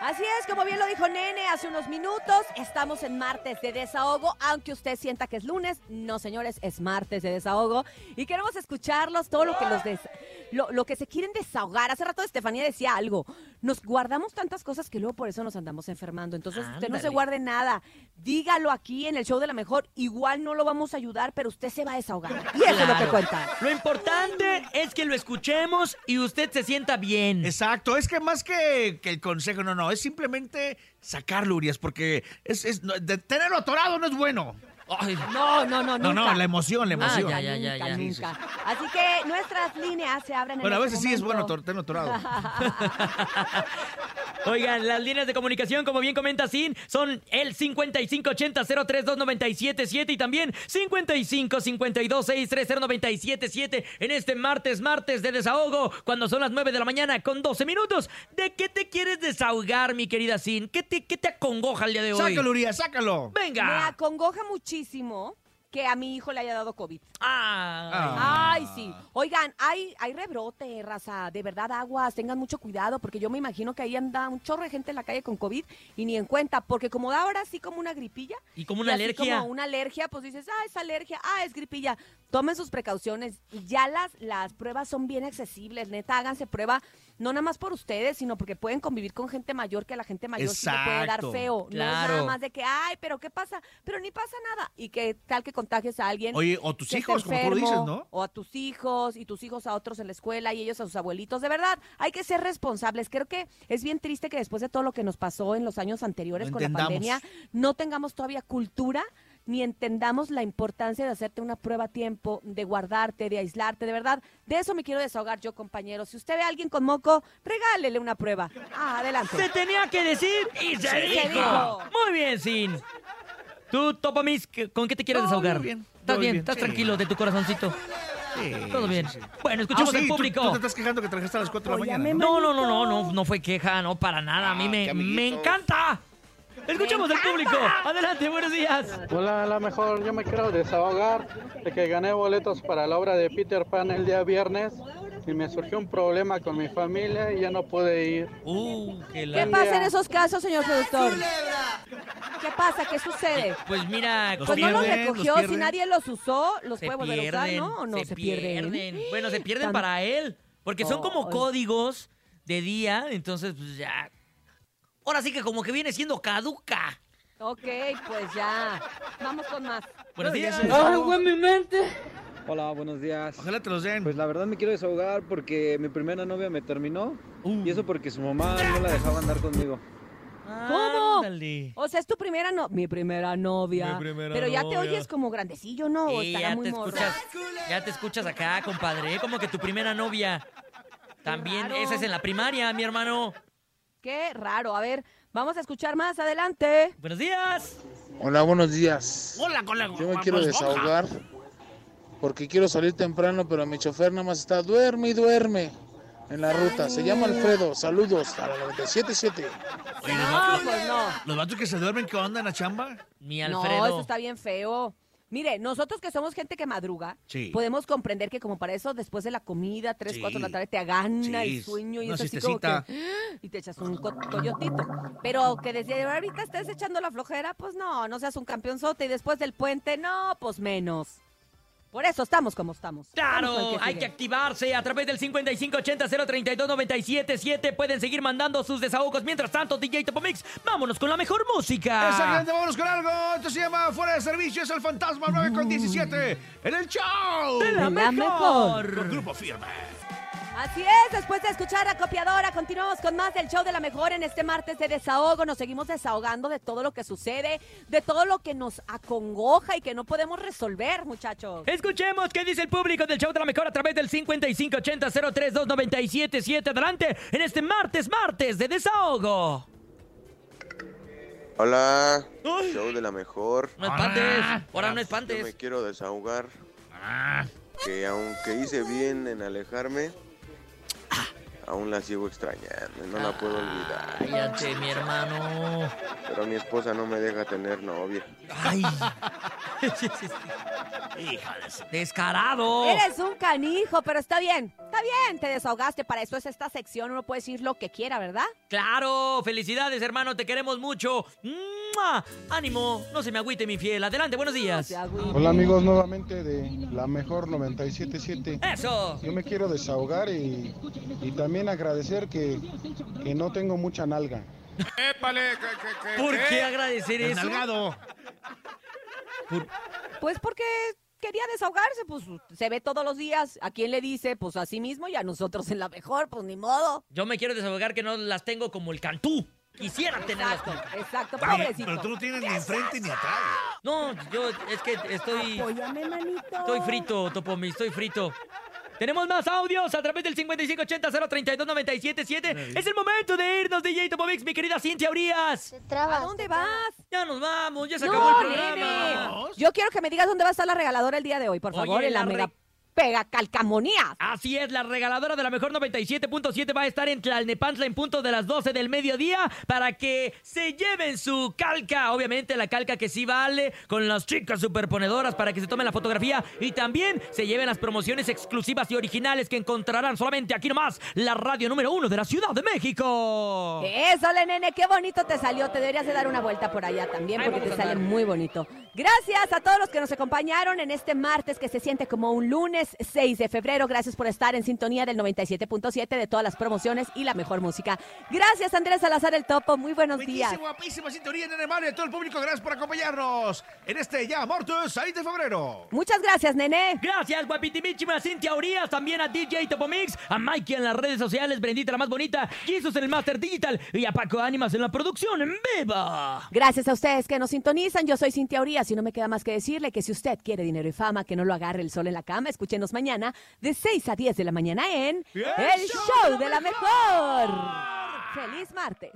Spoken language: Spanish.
Así es, como bien lo dijo Nene hace unos minutos, estamos en martes de desahogo, aunque usted sienta que es lunes, no señores, es martes de desahogo y queremos escucharlos todo lo que los des- lo, que se quieren desahogar. Hace rato Estefanía decía algo, nos guardamos tantas cosas que luego por eso nos andamos enfermando. Entonces usted no se guarde nada, dígalo aquí en el show de la mejor, igual no lo vamos a ayudar, pero usted se va a desahogar. Y eso es lo que cuenta. Lo importante es que lo escuchemos y usted se sienta bien. Exacto, es que más que, que el consejo, no, no, es simplemente sacarlo, Urias, porque es, es- no, de- tenerlo atorado no es bueno. Ay, No, no, no, No, nunca. no, la emoción, la Ah, emoción. ya, ya, ya, nunca, ya. nunca. Así que nuestras líneas se abren en Bueno, a este veces sí es bueno momento. tor- tenerlo atorado. Oigan, las líneas de comunicación, como bien comenta Sin, son el 5580-032977 y también 5552-630-977 en este martes, martes de desahogo, cuando son las 9 de la mañana con 12 minutos. ¿De qué te quieres desahogar, mi querida Sin? ¿Qué te, qué te acongoja el día de hoy? sácalo, Urias, sácalo. Me ¡Venga! acongoja muchísimo que a mi hijo le haya dado COVID. Ah. Ay, sí. Oigan, hay, hay rebrote, raza. De verdad, aguas, tengan mucho cuidado, porque yo me imagino que ahí anda un chorro de gente en la calle con COVID y ni en cuenta, porque como da ahora sí como una gripilla. Y como una alergia. Como una alergia, pues dices, ah, es alergia, ah, es gripilla. Tomen sus precauciones. Ya las, las pruebas son bien accesibles. Neta, háganse prueba, no nada más por ustedes, sino porque pueden convivir con gente mayor que a la gente mayor sí le puede dar Exacto. feo. No es nada más de que, ay, pero ¿qué pasa? Pero ni pasa nada. Y que tal que contagies a alguien. Oye, o tus hijos, como tú lo dices, ¿no? O a tus hijos y tus hijos a otros en la escuela y ellos a sus abuelitos. De verdad, hay que ser responsables. Creo que es bien triste que después de todo lo que nos pasó en los años anteriores con la pandemia, no tengamos todavía cultura ni entendamos la importancia de hacerte una prueba a tiempo, de guardarte, de aislarte, de verdad. De eso me quiero desahogar yo, compañero. Si usted ve a alguien con moco, regálele una prueba. Ah, adelante. Se tenía que decir y se, Se dijo. dijo. Muy bien, Sin. Tú, Topamis, ¿qué- ¿con qué te quieres No, desahogar? bien, ¿Estás bien? bien, ¿Estás sí. tranquilo de tu corazoncito? Sí, Todo bien. sí, sí. Bueno, escuchemos Ah, al tú- público. Tú, te estás quejando que trajeste a las 4 de la mañana. ¿no? No, no, no, no, no, no fue queja, no, para nada. A mí Ah, me, me encanta. Escuchemos al público. Adelante, buenos días. Hola, a lo mejor yo me quiero desahogar de que gané boletos para la obra de Peter Pan el día viernes y me surgió un problema con mi familia y ya no pude ir. Uh, qué ¿Qué la... pasa en esos casos, señor productor? ¿Qué pasa? ¿Qué sucede? Pues mira, Los Pues no los pierden, los recogió, si nadie los usó, los se puede volver a usar, pierden, ¿no? ¿O no se, pierden? Bueno, se pierden Tan- para él, porque son como Ay. códigos de día, entonces pues ya... Ahora sí que como que viene siendo caduca. Ok, pues ya. Vamos con más. Buenos días. ¡Ay, güey, mi mente! Hola, buenos días. Ojalá te los den. Pues la verdad me quiero desahogar porque mi primera novia me terminó Uh. y eso porque su mamá no la dejaba andar conmigo. ¿Cómo? Ándale. O sea, es tu primera no... Mi primera novia. Mi primera Pero ya te oyes como grandecillo, ¿no? O Sí, estará ya muy te morro. escuchas, ya te escuchas acá, compadre, como que tu primera novia. También, esa es en la primaria, mi hermano. Qué raro. A ver, vamos a escuchar más adelante. Buenos días. Hola, buenos días. Hola, con la Yo me quiero desahogar porque quiero salir temprano, pero mi chofer nada más está duerme y duerme en la ruta. Se llama Alfredo. Saludos a la 977. Oye, los, No, vatos, pues no. los vatos que se duermen, ¿qué onda en la chamba? Mi No, Alfredo. eso está bien feo. Mire, nosotros que somos gente que madruga, Sí. podemos comprender que como para eso, después de la comida, 3, Sí. 4 de la tarde, te agana Sí, el sueño y una es así como que... Y te echas un co- coyotito. Pero que desde ahorita estés echando la flojera, pues no, no seas un campeonzote. Y después del puente, no, pues menos. Por eso estamos como estamos. Claro, que hay que activarse a través del 5580-032-977. Pueden seguir mandando sus desahogos. Mientras tanto, DJ Topomix, vámonos con la mejor música. Exactamente, vámonos con algo. Esto se llama Fuera de Servicio, es el Fantasma 9 con 17 en el show. De la La mejor. mejor. Con Grupo Firme. Así es, después de escuchar a Copiadora, continuamos con más del show de la mejor en este martes de desahogo. Nos seguimos desahogando de todo lo que sucede, de todo lo que nos acongoja y que no podemos resolver, muchachos. Escuchemos qué dice el público del show de la mejor a través del 5580-032-977. Adelante en este martes, martes de desahogo. Hola, Ay. show de la mejor. No espantes, Ah. ahora no Yo me espantes. quiero desahogar Ah, que aunque hice bien en alejarme, aún la sigo extrañando y no la puedo olvidar. Cállate, mi hermano. Pero mi esposa no me deja tener novia. Ay. Hija de su- Descarado. Eres un canijo, pero está bien. Está bien, te desahogaste. Para eso es esta sección. Uno puede decir lo que quiera, ¿verdad? Claro, felicidades, hermano, te queremos mucho. ¡Mua! Ánimo, no se me agüite, mi fiel. Adelante, buenos días. Hola amigos, nuevamente de la mejor 977. Eso. Yo me quiero desahogar y, y también agradecer que, que no tengo mucha nalga. ¿Por qué agradecer eso? Pues porque quería desahogarse, pues se ve todos los días. ¿A quién le dice? Pues a sí mismo y a nosotros en la mejor, pues ni modo. Yo me quiero desahogar que no las tengo como el cantú. Quisiera tenerlas Exacto, Oye, pobrecito. pero tú no tienes ni enfrente ni atrás. No, yo es que estoy... Apóyame, manito. Estoy frito, Topomi, estoy frito. Tenemos más audios a través del 5580-032-977. Es el momento de irnos, DJ Topomix, mi querida Cintia Urias. ¿A dónde vas? Ya nos vamos, ya se acabó el programa. nene. Yo quiero que me digas dónde va a estar la regaladora el día de hoy, por Oye, favor, en la, la re- mega pega calcamonía. Así es, la regaladora de la mejor 97.7 va a estar en Tlalnepantla en punto de las 12 del mediodía para que se lleven su calca. Obviamente la calca que sí vale con las chicas superponedoras para que se tomen la fotografía y también se lleven las promociones exclusivas y originales que encontrarán solamente aquí nomás, la radio número uno de la Ciudad de México. Eso, le nene, qué bonito te salió. Te deberías de dar una vuelta por allá también porque te sale muy bonito. Gracias a todos los que nos acompañaron en este martes que se siente como un lunes 6 de febrero. Gracias por estar en sintonía del 97.7 de todas las promociones y la mejor música. Gracias, Andrés Salazar el Topo. Muy buenos días. Guapísima sintonía en Alemania y a todo el público. Gracias por acompañarnos en este ya Mortus 6 de febrero. Muchas gracias, nene. Gracias, guapitimichima Cintia Urias, también a DJ Topomix, a Mikey en las redes sociales, Brendita la más bonita, Jesus en el Master Digital y a Paco Ánimas en la producción en viva. Gracias a ustedes que nos sintonizan. Yo soy Cintia Urias y no me queda más que decirle que si usted quiere dinero y fama, que no lo agarre el sol en la cama. Escúchenos mañana de 6 a 10 de la mañana en ¡El Show de la Mejor. ¡Feliz martes!